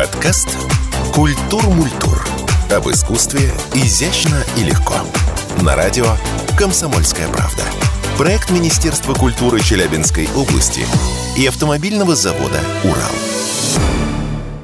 Подкаст «Культур Мультур». Об искусстве изящно и легко. На радио «Комсомольская правда». Проект Министерства культуры Челябинской области и автомобильного завода «Урал».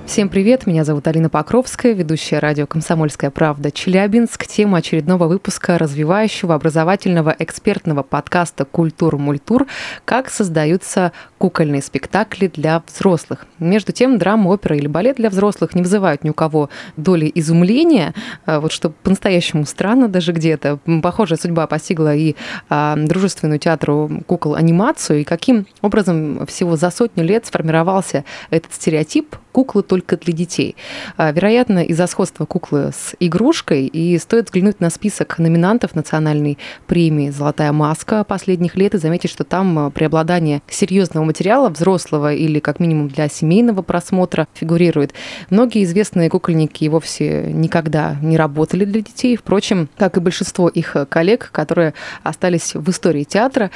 Всем привет, меня зовут Алина Покровская, ведущая радио «Комсомольская правда» Челябинск. Тема очередного выпуска развивающего образовательного экспертного подкаста «Культур Мультур. Как создаются кукольные спектакли для взрослых». Между тем, драма, опера или балет для взрослых не вызывают ни у кого доли изумления, а вот что по-настоящему странно даже где-то. Похожая судьба постигла и а, дружественную театру кукол анимацию, и каким образом всего за сотню лет сформировался этот стереотип куклы только для детей. А, вероятно, из-за сходства куклы с игрушкой, и стоит взглянуть на список номинантов национальной премии «Золотая маска» последних лет и заметить, что там а, преобладание серьезного материала, взрослого или как минимум для семейного просмотра фигурирует. Многие известные кукольники и вовсе никогда не работали для детей, впрочем, как и большинство их коллег, которые остались в истории театра.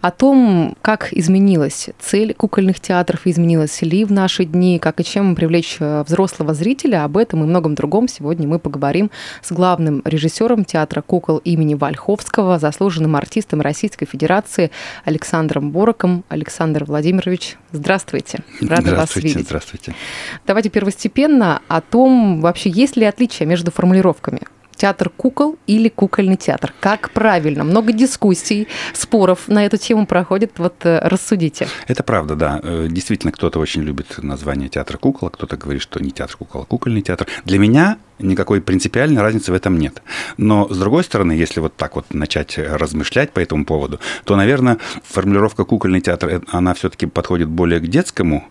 О том, как изменилась цель кукольных театров, изменилась ли в наши дни, как и чем привлечь э, взрослого зрителя. Об этом и многом другом сегодня мы поговорим с главным режиссером театра кукол имени Вальховского, заслуженным артистом Российской Федерации Александром Бороком. Александр Владимирович, здравствуйте. Рада вас видеть. Здравствуйте. Давайте первостепенно о том, вообще есть ли отличия между формулировками театр кукол или кукольный театр? Как правильно? Много дискуссий, споров на эту тему проходит. Вот э, рассудите. Это правда, да. Э, действительно, кто-то очень любит название театра кукол, а кто-то говорит, что не театр кукол, а кукольный театр. Для меня никакой принципиальной разницы в этом нет. Но, с другой стороны, если вот так вот начать размышлять по этому поводу, то, наверное, формулировка «кукольный театр», э, она все-таки подходит более к детскому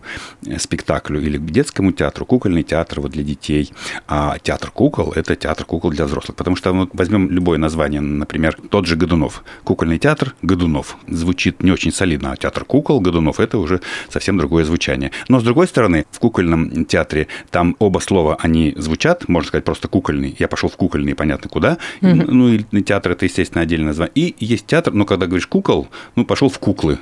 спектаклю или к детскому театру. Кукольный театр вот для детей, а театр кукол – это театр кукол для взрослых. Потому что вот возьмем любое название, например, тот же Годунов. Кукольный театр Годунов. Звучит не очень солидно, а театр кукол Годунов – это уже совсем другое звучание. Но, с другой стороны, в кукольном театре там оба слова, они звучат, можно сказать, просто кукольный. Я пошел в кукольный, понятно куда. Угу. Ну, и театр это, естественно, отдельное название. И есть театр, но когда говоришь кукол, ну, пошел в куклы,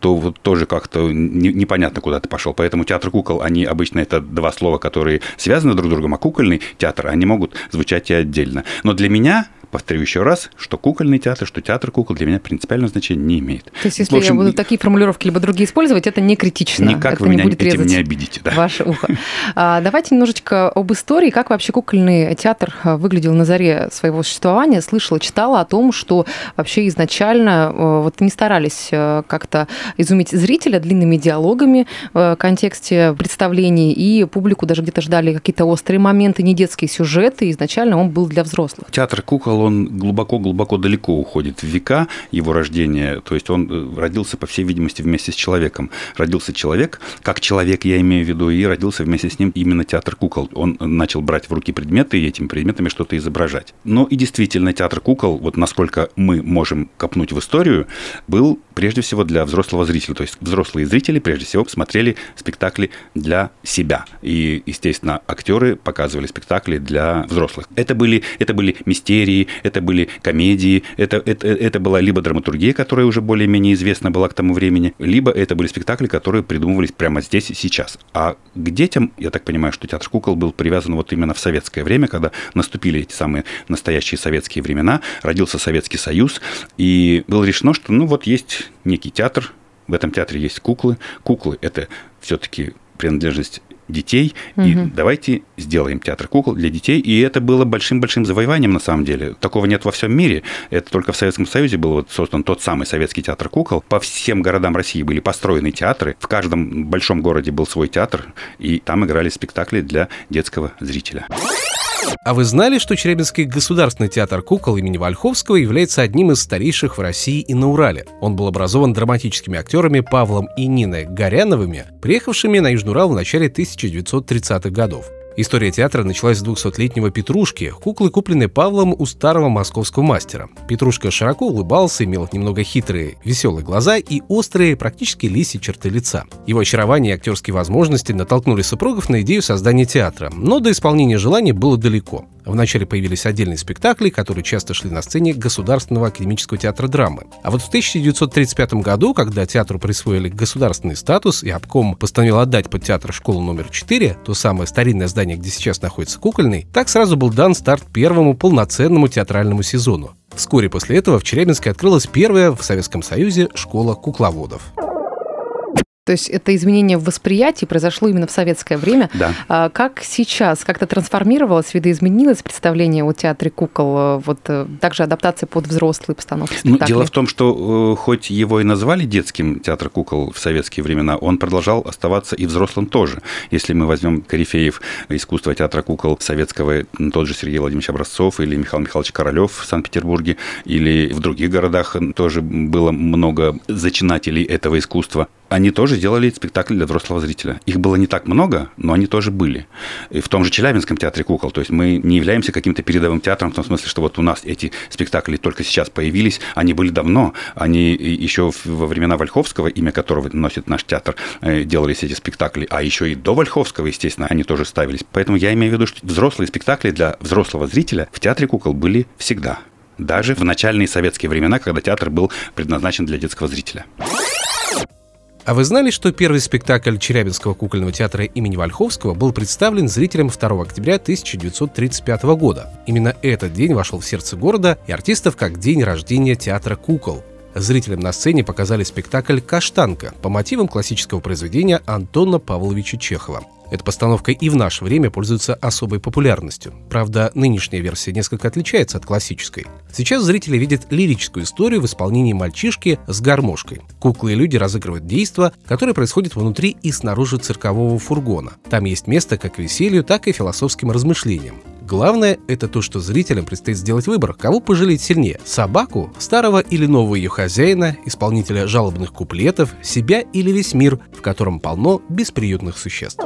то вот тоже как-то непонятно, куда ты пошел. Поэтому театр кукол, они обычно это два слова, которые связаны друг с другом, а кукольный театр, они могут звучать и отдельно. Но для меня повторю еще раз, что кукольный театр, что театр кукол для меня принципиального значения не имеет. То есть, если общем, я буду такие формулировки либо другие использовать, это не критично. Никак это вы не меня будет этим не обидите. Да. Ваше ухо. А, давайте немножечко об истории, как вообще кукольный театр а, выглядел на заре своего существования. Слышала, читала о том, что вообще изначально а, вот не старались а, как-то изумить зрителя длинными диалогами в контексте представлений, и публику даже где-то ждали какие-то острые моменты, не детские сюжеты. Изначально он был для взрослых. Театр кукол смысл, он глубоко-глубоко далеко уходит в века его рождения. То есть он э, родился, по всей видимости, вместе с человеком. Родился человек, как человек я имею в виду, и родился вместе с ним именно театр кукол. Он начал брать в руки предметы и этими предметами что-то изображать. Но и действительно театр кукол, вот насколько мы можем копнуть в историю, был прежде всего для взрослого зрителя. То есть взрослые зрители прежде всего смотрели спектакли для себя. И, естественно, актеры показывали спектакли для взрослых. Это были, это были мистерии, это были комедии, это, это, это была либо драматургия, которая уже более-менее известна была к тому времени, либо это были спектакли, которые придумывались прямо здесь и сейчас. А к детям, я так понимаю, что театр кукол был привязан вот именно в советское время, когда наступили эти самые настоящие советские времена, родился Советский Союз, и было решено, что ну вот есть некий театр, в этом театре есть куклы. Куклы – это все-таки принадлежность детей, угу. и давайте сделаем театр кукол для детей. И это было большим-большим завоеванием на самом деле. Такого нет во всем мире. Это только в Советском Союзе был вот создан тот самый советский театр кукол. По всем городам России были построены театры. В каждом большом городе был свой театр, и там играли спектакли для детского зрителя. А вы знали, что Челябинский государственный театр кукол имени Вольховского является одним из старейших в России и на Урале? Он был образован драматическими актерами Павлом и Ниной Горяновыми, приехавшими на Южный Урал в начале 1930-х годов. История театра началась с 200-летнего Петрушки, куклы, купленной Павлом у старого московского мастера. Петрушка широко улыбался, имел немного хитрые, веселые глаза и острые, практически лисьи черты лица. Его очарование и актерские возможности натолкнули супругов на идею создания театра, но до исполнения желания было далеко. Вначале появились отдельные спектакли, которые часто шли на сцене Государственного академического театра драмы. А вот в 1935 году, когда театру присвоили государственный статус и обком постановил отдать под театр школу номер 4, то самое старинное здание, где сейчас находится кукольный, так сразу был дан старт первому полноценному театральному сезону. Вскоре после этого в Челябинске открылась первая в Советском Союзе школа кукловодов. То есть это изменение в восприятии произошло именно в советское время. Да. А как сейчас? Как-то трансформировалось, видоизменилось представление о театре кукол? Вот э, также адаптация под взрослые постановки Ну, дело в том, что э, хоть его и назвали детским театр кукол в советские времена, он продолжал оставаться и взрослым тоже. Если мы возьмем корифеев искусства театра кукол советского, тот же Сергей Владимирович Образцов или Михаил Михайлович Королев в Санкт-Петербурге, или в других городах тоже было много зачинателей этого искусства, они тоже делали спектакль для взрослого зрителя. Их было не так много, но они тоже были. И в том же Челябинском театре кукол. То есть мы не являемся каким-то передовым театром в том смысле, что вот у нас эти спектакли только сейчас появились. Они были давно. Они еще во времена Вольховского, имя которого носит наш театр, э, делались эти спектакли. А еще и до Вольховского, естественно, они тоже ставились. Поэтому я имею в виду, что взрослые спектакли для взрослого зрителя в театре кукол были всегда. Даже в начальные советские времена, когда театр был предназначен для детского зрителя. А вы знали, что первый спектакль Челябинского кукольного театра имени Вольховского был представлен зрителям 2 октября 1935 года? Именно этот день вошел в сердце города и артистов как день рождения театра кукол. Зрителям на сцене показали спектакль «Каштанка» по мотивам классического произведения Антона Павловича Чехова. Эта постановка и в наше время пользуется особой популярностью. Правда, нынешняя версия несколько отличается от классической. Сейчас зрители видят лирическую историю в исполнении мальчишки с гармошкой. Куклы и люди разыгрывают действа, которые происходят внутри и снаружи циркового фургона. Там есть место как веселью, так и философским размышлениям. Главное – это то, что зрителям предстоит сделать выбор, кого пожалеть сильнее – собаку, старого или нового ее хозяина, исполнителя жалобных куплетов, себя или весь мир, в котором полно бесприютных существ.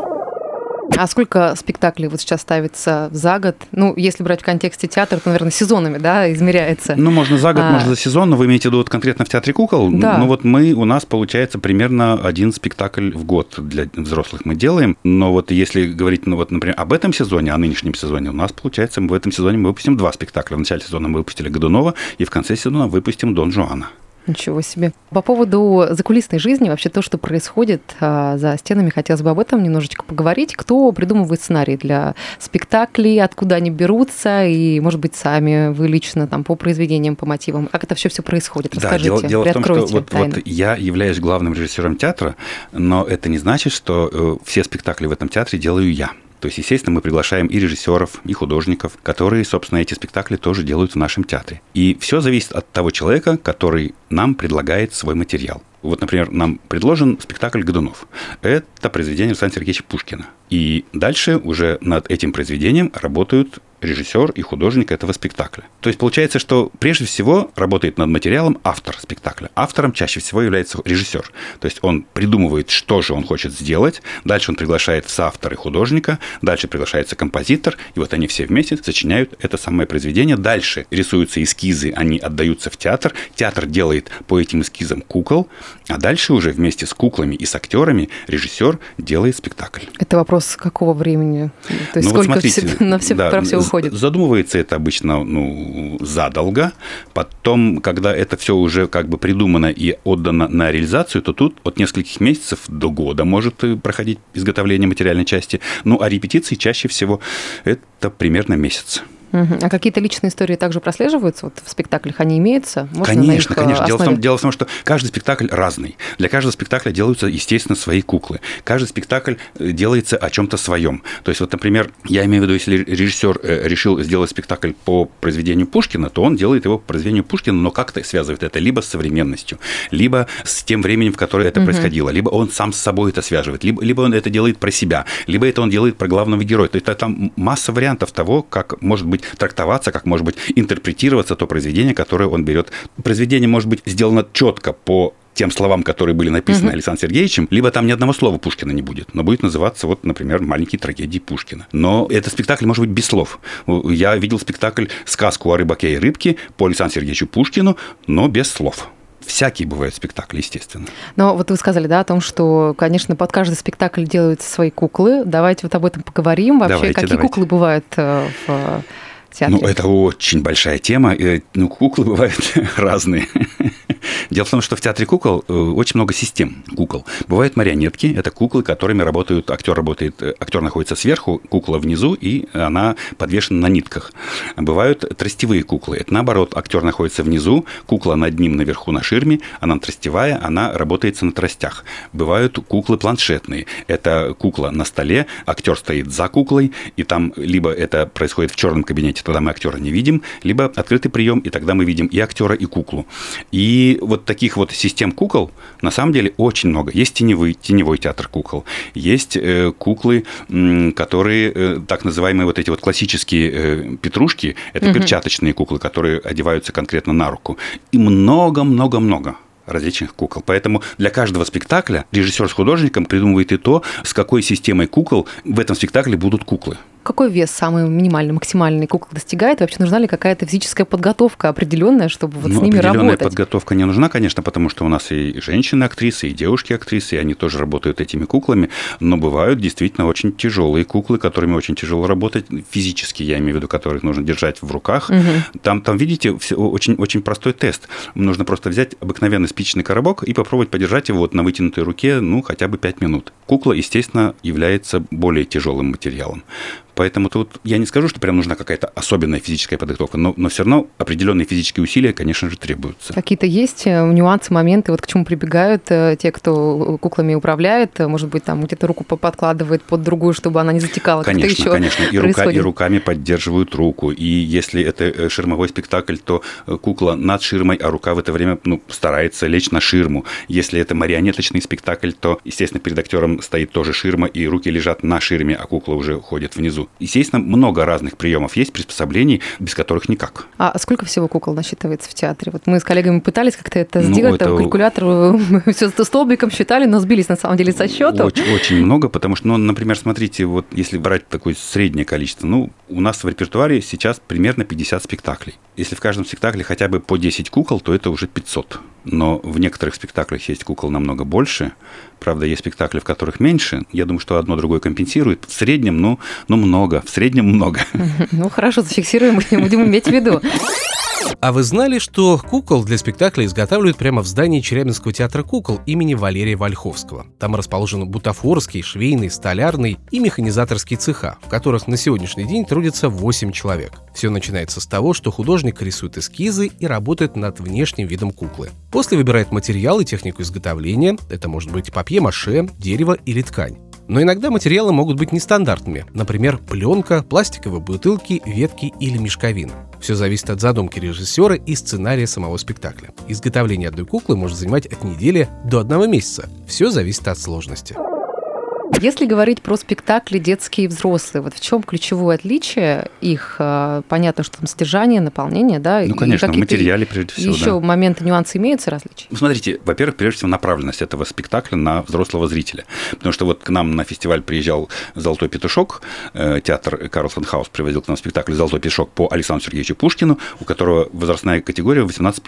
А сколько спектаклей вот сейчас ставится за год? Ну, если брать в контексте театра, то, наверное, сезонами, да, измеряется. Ну, можно за год, а... можно за сезон, но вы имеете в виду вот конкретно в театре кукол? Да. Ну, вот мы, у нас получается примерно один спектакль в год для взрослых мы делаем, но вот если говорить, ну, вот, например, об этом сезоне, о нынешнем сезоне, у нас, получается, в этом сезоне мы выпустим два спектакля. В начале сезона мы выпустили Годунова, и в конце сезона выпустим Дон Жуана. Ничего себе. По поводу закулисной жизни, вообще то, что происходит а, за стенами, хотелось бы об этом немножечко поговорить. Кто придумывает сценарий для спектаклей, откуда они берутся, и, может быть, сами вы лично там по произведениям, по мотивам, как это все все происходит? Расскажите, да, дело, дело в том, что вот, вот я являюсь главным режиссером театра, но это не значит, что э, все спектакли в этом театре делаю я. То есть, естественно, мы приглашаем и режиссеров, и художников, которые, собственно, эти спектакли тоже делают в нашем театре. И все зависит от того человека, который нам предлагает свой материал. Вот, например, нам предложен спектакль «Годунов». Это произведение Александра Сергеевича Пушкина. И дальше уже над этим произведением работают режиссер и художник этого спектакля. То есть получается, что прежде всего работает над материалом автор спектакля. Автором чаще всего является режиссер. То есть он придумывает, что же он хочет сделать, дальше он приглашает соавтора и художника, дальше приглашается композитор, и вот они все вместе сочиняют это самое произведение. Дальше рисуются эскизы, они отдаются в театр, театр делает по этим эскизам кукол, а дальше уже вместе с куклами и с актерами режиссер делает спектакль. Это вопрос какого времени? То есть ну, сколько вот смотрите, на все, да, про все уходит? Задумывается это обычно ну, задолго. Потом, когда это все уже как бы придумано и отдано на реализацию, то тут от нескольких месяцев до года может проходить изготовление материальной части. Ну, а репетиции чаще всего это примерно месяц. А какие-то личные истории также прослеживаются вот в спектаклях? Они имеются? Можно конечно, конечно. Дело в, том, дело в том, что каждый спектакль разный. Для каждого спектакля делаются, естественно, свои куклы. Каждый спектакль э, делается о чем-то своем. То есть, вот, например, я имею в виду, если режиссер э, решил сделать спектакль по произведению Пушкина, то он делает его по произведению Пушкина, но как-то связывает это либо с современностью, либо с тем временем, в которое это угу. происходило, либо он сам с собой это связывает, либо, либо он это делает про себя, либо это он делает про главного героя. То есть, там масса вариантов того, как может быть трактоваться, как может быть интерпретироваться то произведение, которое он берет. Произведение может быть сделано четко по тем словам, которые были написаны угу. Александром Сергеевичем, либо там ни одного слова Пушкина не будет, но будет называться, вот, например, «Маленькие трагедии Пушкина». Но этот спектакль может быть без слов. Я видел спектакль «Сказку о рыбаке и рыбке» по Александру Сергеевичу Пушкину, но без слов всякие бывают спектакли, естественно. Но вот вы сказали, да, о том, что, конечно, под каждый спектакль делаются свои куклы. Давайте вот об этом поговорим. Вообще, давайте, какие давайте. куклы бывают э, в театре? Ну, это очень большая тема. Ну, куклы бывают разные. Дело в том, что в театре кукол э, очень много систем кукол. Бывают марионетки, это куклы, которыми работают, актер работает, э, актер находится сверху, кукла внизу, и она подвешена на нитках. Бывают тростевые куклы, это наоборот, актер находится внизу, кукла над ним наверху на ширме, она тростевая, она работает на тростях. Бывают куклы планшетные, это кукла на столе, актер стоит за куклой, и там либо это происходит в черном кабинете, тогда мы актера не видим, либо открытый прием, и тогда мы видим и актера, и куклу. И вот таких вот систем кукол на самом деле очень много. Есть теневой, теневой театр кукол, есть э, куклы, которые э, так называемые вот эти вот классические э, петрушки, это угу. перчаточные куклы, которые одеваются конкретно на руку. И много-много-много различных кукол. Поэтому для каждого спектакля режиссер с художником придумывает и то, с какой системой кукол в этом спектакле будут куклы. Какой вес самый минимальный, максимальный кукол достигает? Вообще нужна ли какая-то физическая подготовка определенная, чтобы вот ну, с ними определенная работать? подготовка не нужна, конечно, потому что у нас и женщины-актрисы, и девушки-актрисы, и они тоже работают этими куклами, но бывают действительно очень тяжелые куклы, которыми очень тяжело работать физически, я имею в виду, которых нужно держать в руках. Угу. Там, там, видите, очень, очень простой тест. Нужно просто взять обыкновенный спичечный коробок и попробовать подержать его вот на вытянутой руке, ну, хотя бы 5 минут. Кукла, естественно, является более тяжелым материалом. Поэтому тут я не скажу, что прям нужна какая-то особенная физическая подготовка, но, но все равно определенные физические усилия, конечно же, требуются. Какие-то есть э, нюансы, моменты, вот к чему прибегают э, те, кто куклами управляет? Может быть, там где-то руку подкладывает под другую, чтобы она не затекала? Конечно, еще конечно. И, рука, и руками поддерживают руку. И если это э, ширмовой спектакль, то кукла над ширмой, а рука в это время ну, старается лечь на ширму. Если это марионеточный спектакль, то, естественно, перед актером стоит тоже ширма, и руки лежат на ширме, а кукла уже ходит внизу снизу. Естественно, много разных приемов есть, приспособлений, без которых никак. А сколько всего кукол насчитывается в театре? Вот мы с коллегами пытались как-то это ну, сделать, это... калькулятор все столбиком считали, но сбились на самом деле со счета. Очень, очень много, потому что, ну, например, смотрите, вот если брать такое среднее количество, ну, у нас в репертуаре сейчас примерно 50 спектаклей. Если в каждом спектакле хотя бы по 10 кукол, то это уже 500. Но в некоторых спектаклях есть кукол намного больше. Правда, есть спектакли, в которых меньше. Я думаю, что одно другое компенсирует. В среднем, ну, ну много. В среднем много. Ну, хорошо, зафиксируем, будем иметь в виду. А вы знали, что кукол для спектакля изготавливают прямо в здании Челябинского театра кукол имени Валерия Вольховского? Там расположены бутафорский, швейный, столярный и механизаторский цеха, в которых на сегодняшний день трудится 8 человек. Все начинается с того, что художник рисует эскизы и работает над внешним видом куклы. После выбирает материал и технику изготовления, это может быть папье-маше, дерево или ткань. Но иногда материалы могут быть нестандартными, например, пленка, пластиковые бутылки, ветки или мешковина. Все зависит от задумки режиссера и сценария самого спектакля. Изготовление одной куклы может занимать от недели до одного месяца. Все зависит от сложности. Если говорить про спектакли детские и взрослые, вот в чем ключевое отличие их? А, понятно, что там содержание, наполнение, да? Ну, конечно, в материале прежде всего, Еще да. моменты, нюансы имеются различия? Ну, смотрите, во-первых, прежде всего направленность этого спектакля на взрослого зрителя. Потому что вот к нам на фестиваль приезжал «Золотой петушок», э, театр Карлсон Хаус привозил к нам спектакль «Золотой петушок» по Александру Сергеевичу Пушкину, у которого возрастная категория 18+.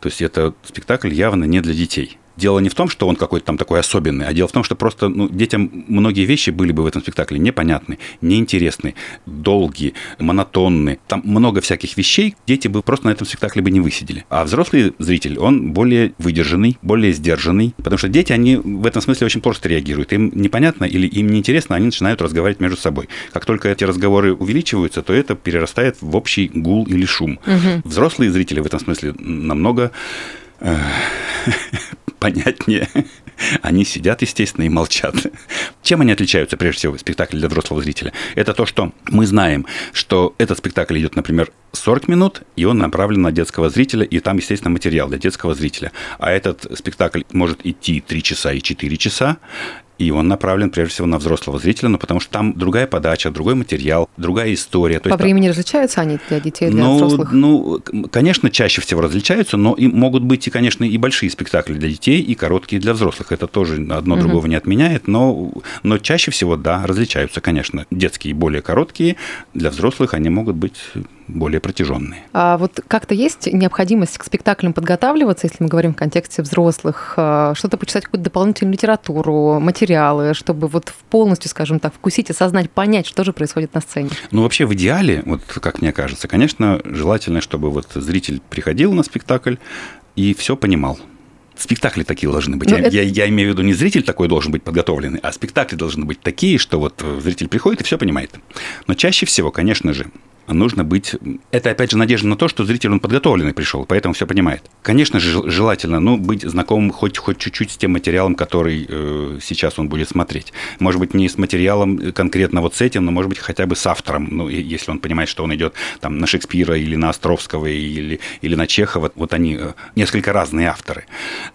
То есть это спектакль явно не для детей. Дело не в том, что он какой-то там такой особенный, а дело в том, что просто ну, детям многие вещи были бы в этом спектакле непонятны, неинтересны, долгие, монотонны. Там много всяких вещей, дети бы просто на этом спектакле бы не высидели. А взрослый зритель, он более выдержанный, более сдержанный, потому что дети, они в этом смысле очень просто реагируют. Им непонятно или им неинтересно, они начинают разговаривать между собой. Как только эти разговоры увеличиваются, то это перерастает в общий гул или шум. Угу. Взрослые зрители в этом смысле намного э, понятнее. Они сидят, естественно, и молчат. Чем они отличаются, прежде всего, спектакль для взрослого зрителя? Это то, что мы знаем, что этот спектакль идет, например, 40 минут, и он направлен на детского зрителя, и там, естественно, материал для детского зрителя. А этот спектакль может идти 3 часа и 4 часа, и он направлен прежде всего на взрослого зрителя, ну, потому что там другая подача, другой материал, другая история. То По времени там... различаются они для детей, для ну, взрослых? Ну, конечно, чаще всего различаются, но и могут быть, и, конечно, и большие спектакли для детей, и короткие для взрослых. Это тоже одно угу. другого не отменяет, но, но чаще всего, да, различаются, конечно. Детские более короткие, для взрослых они могут быть более протяженные. А вот как-то есть необходимость к спектаклям подготавливаться, если мы говорим в контексте взрослых, а, что-то почитать какую-то дополнительную литературу, материалы, чтобы вот полностью, скажем так, вкусить, осознать, понять, что же происходит на сцене? Ну, вообще, в идеале, вот как мне кажется, конечно, желательно, чтобы вот зритель приходил на спектакль и все понимал спектакли такие должны быть. Ну, я, это... я, я имею в виду, не зритель такой должен быть подготовленный, а спектакли должны быть такие, что вот зритель приходит и все понимает. Но чаще всего, конечно же, нужно быть... Это, опять же, надежда на то, что зритель, он подготовленный пришел, поэтому все понимает. Конечно же, желательно ну, быть знакомым хоть, хоть чуть-чуть с тем материалом, который э, сейчас он будет смотреть. Может быть, не с материалом конкретно вот с этим, но, может быть, хотя бы с автором. Ну, если он понимает, что он идет там, на Шекспира или на Островского или, или на Чехова. Вот они э, несколько разные авторы.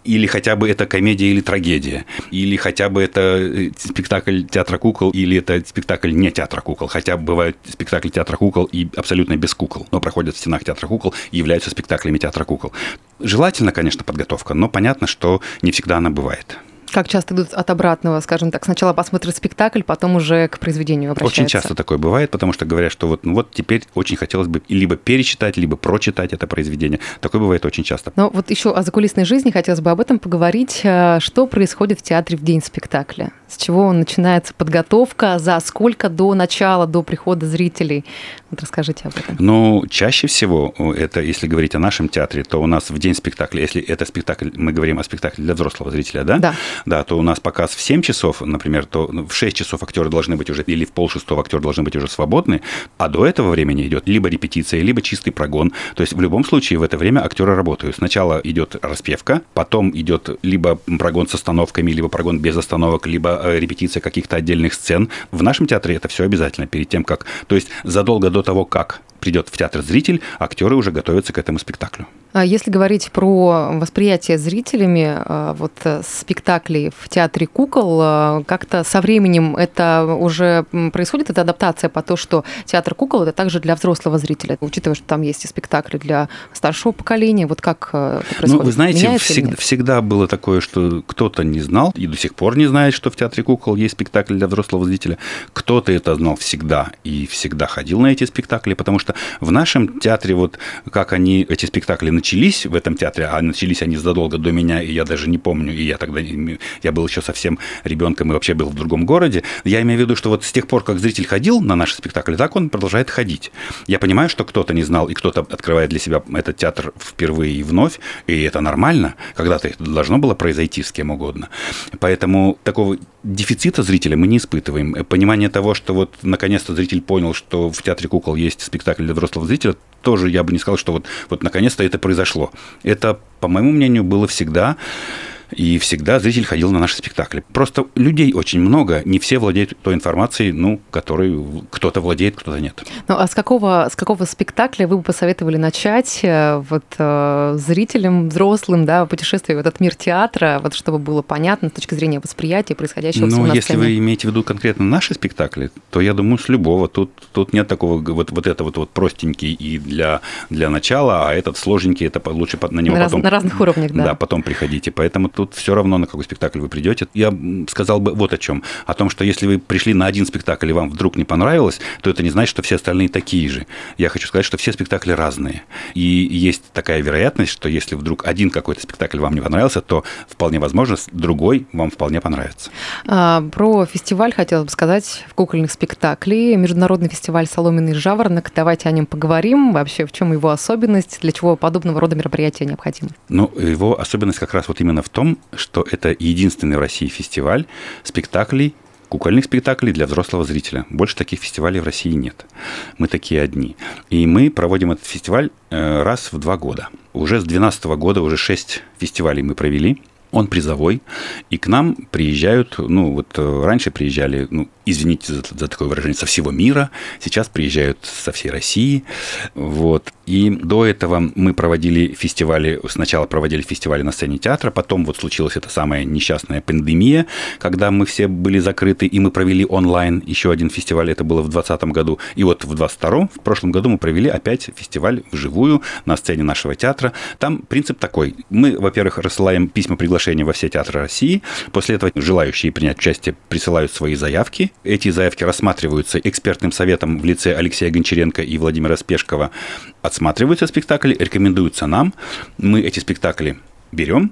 Или хотя бы это комедия или трагедия. Или хотя бы это э, спектакль театра кукол, или это спектакль не театра кукол. Хотя бывают спектакли театра кукол абсолютно без кукол, но проходят в стенах театра кукол и являются спектаклями театра кукол. Желательно, конечно, подготовка, но понятно, что не всегда она бывает. Как часто идут от обратного, скажем так, сначала посмотрят спектакль, потом уже к произведению обращаются? Очень часто такое бывает, потому что говорят, что вот, ну вот теперь очень хотелось бы либо перечитать, либо прочитать это произведение. Такое бывает очень часто. Но вот еще о закулисной жизни хотелось бы об этом поговорить. Э, что происходит в театре в день спектакля? С чего начинается подготовка? За сколько до начала, до прихода зрителей? Вот расскажите об этом. Ну, чаще всего, это если говорить о нашем театре, то у нас в день спектакля, если это спектакль, мы говорим о спектакле для взрослого зрителя, да? Да да, то у нас показ в 7 часов, например, то в 6 часов актеры должны быть уже, или в полшестого актеры должны быть уже свободны, а до этого времени идет либо репетиция, либо чистый прогон. То есть в любом случае в это время актеры работают. Сначала идет распевка, потом идет либо прогон с остановками, либо прогон без остановок, либо э, репетиция каких-то отдельных сцен. В нашем театре это все обязательно перед тем, как... То есть задолго до того, как придет в театр зритель, актеры уже готовятся к этому спектаклю. А если говорить про восприятие зрителями а, вот э, спектаклей в театре кукол, а, как-то со временем это уже происходит, эта адаптация по то, что театр кукол это также для взрослого зрителя, учитывая, что там есть и спектакли для старшего поколения, вот как э, это происходит? Ну, вы знаете, всегда, всегда было такое, что кто-то не знал и до сих пор не знает, что в театре кукол есть спектакль для взрослого зрителя, кто-то это знал всегда и всегда ходил на эти спектакли, потому что в нашем театре вот как они эти спектакли начались в этом театре, а начались они задолго до меня, и я даже не помню, и я тогда, я был еще совсем ребенком и вообще был в другом городе. Я имею в виду, что вот с тех пор, как зритель ходил на наши спектакли, так он продолжает ходить. Я понимаю, что кто-то не знал, и кто-то открывает для себя этот театр впервые и вновь, и это нормально. Когда-то это должно было произойти с кем угодно. Поэтому такого дефицита зрителя мы не испытываем. Понимание того, что вот наконец-то зритель понял, что в театре кукол есть спектакль для взрослого зрителя, тоже я бы не сказал, что вот, вот наконец-то это произошло. Это, по моему мнению, было всегда и всегда зритель ходил на наши спектакли. Просто людей очень много, не все владеют той информацией, ну, которой кто-то владеет, кто-то нет. Ну, а с какого, с какого спектакля вы бы посоветовали начать э, вот, э, зрителям, взрослым, да, путешествие в этот мир театра, вот, чтобы было понятно с точки зрения восприятия происходящего ну, на если вы имеете в виду конкретно наши спектакли, то я думаю, с любого. Тут, тут нет такого, вот, вот это вот, вот простенький и для, для начала, а этот сложненький, это лучше на него на потом... Раз, на разных уровнях, да. Да, потом приходите. Поэтому тут все равно, на какой спектакль вы придете. Я сказал бы вот о чем. О том, что если вы пришли на один спектакль и вам вдруг не понравилось, то это не значит, что все остальные такие же. Я хочу сказать, что все спектакли разные. И есть такая вероятность, что если вдруг один какой-то спектакль вам не понравился, то вполне возможно, другой вам вполне понравится. А, про фестиваль хотела бы сказать в кукольных спектаклей. Международный фестиваль «Соломенный жаворонок». Давайте о нем поговорим. Вообще, в чем его особенность, для чего подобного рода мероприятия необходимы? Ну, его особенность как раз вот именно в том, что это единственный в России фестиваль спектаклей кукольных спектаклей для взрослого зрителя. Больше таких фестивалей в России нет. Мы такие одни. И мы проводим этот фестиваль э, раз в два года. Уже с 2012 года уже шесть фестивалей мы провели. Он призовой, и к нам приезжают, ну вот э, раньше приезжали, ну извините за, за такое выражение, со всего мира, сейчас приезжают со всей России, вот. И до этого мы проводили фестивали, сначала проводили фестивали на сцене театра, потом вот случилась эта самая несчастная пандемия, когда мы все были закрыты, и мы провели онлайн еще один фестиваль, это было в 2020 году, и вот в 2022, в прошлом году мы провели опять фестиваль вживую на сцене нашего театра. Там принцип такой, мы, во-первых, рассылаем письма приглашения во все театры России. После этого желающие принять участие присылают свои заявки. Эти заявки рассматриваются экспертным советом в лице Алексея Гончаренко и Владимира Спешкова. Отсматриваются спектакли, рекомендуются нам. Мы эти спектакли берем,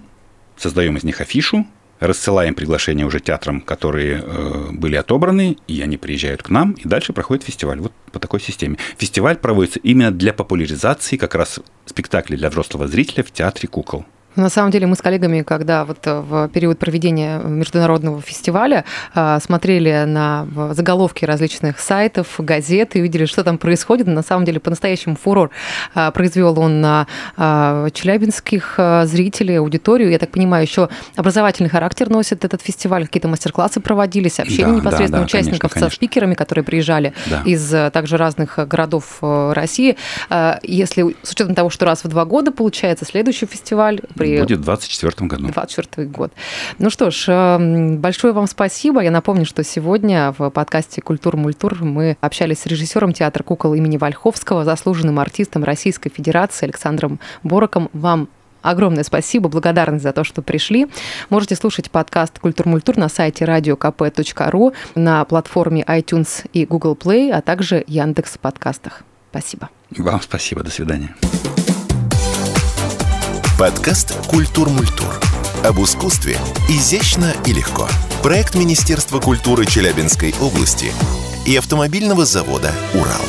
создаем из них афишу, рассылаем приглашения уже театрам, которые э, были отобраны, и они приезжают к нам, и дальше проходит фестиваль. Вот по такой системе. Фестиваль проводится именно для популяризации как раз спектаклей для взрослого зрителя в театре кукол. На самом деле мы с коллегами, когда вот э, в период проведения международного фестиваля э, смотрели на заголовки различных сайтов, газет и видели, что там происходит, на самом деле по-настоящему фурор э, произвел он на челябинских зрителей, аудиторию. Я так понимаю, еще образовательный характер носит этот фестиваль, какие-то мастер-классы проводились, общение да, непосредственно да, да, участников конечно, конечно. со спикерами, которые приезжали да. из также разных городов России. Если с учетом того, что раз в два года получается следующий фестиваль, при... Будет в 2024 году. 24 год. Ну что ж, эм, большое вам спасибо. Я напомню, что сегодня в подкасте «Культур-мультур» мы общались с режиссером театра кукол имени Вальховского, заслуженным артистом Российской Федерации Александром Бороком. Вам огромное спасибо, благодарность за то, что пришли. Можете слушать подкаст «Культур-мультур» на сайте radiokp.ru, на платформе iTunes и Google Play, а также Яндекс подкастах. Спасибо. Вам спасибо. До свидания. Подкаст «Культур-мультур». Об искусстве изящно и легко. Проект Министерства культуры Челябинской области и автомобильного завода «Урал».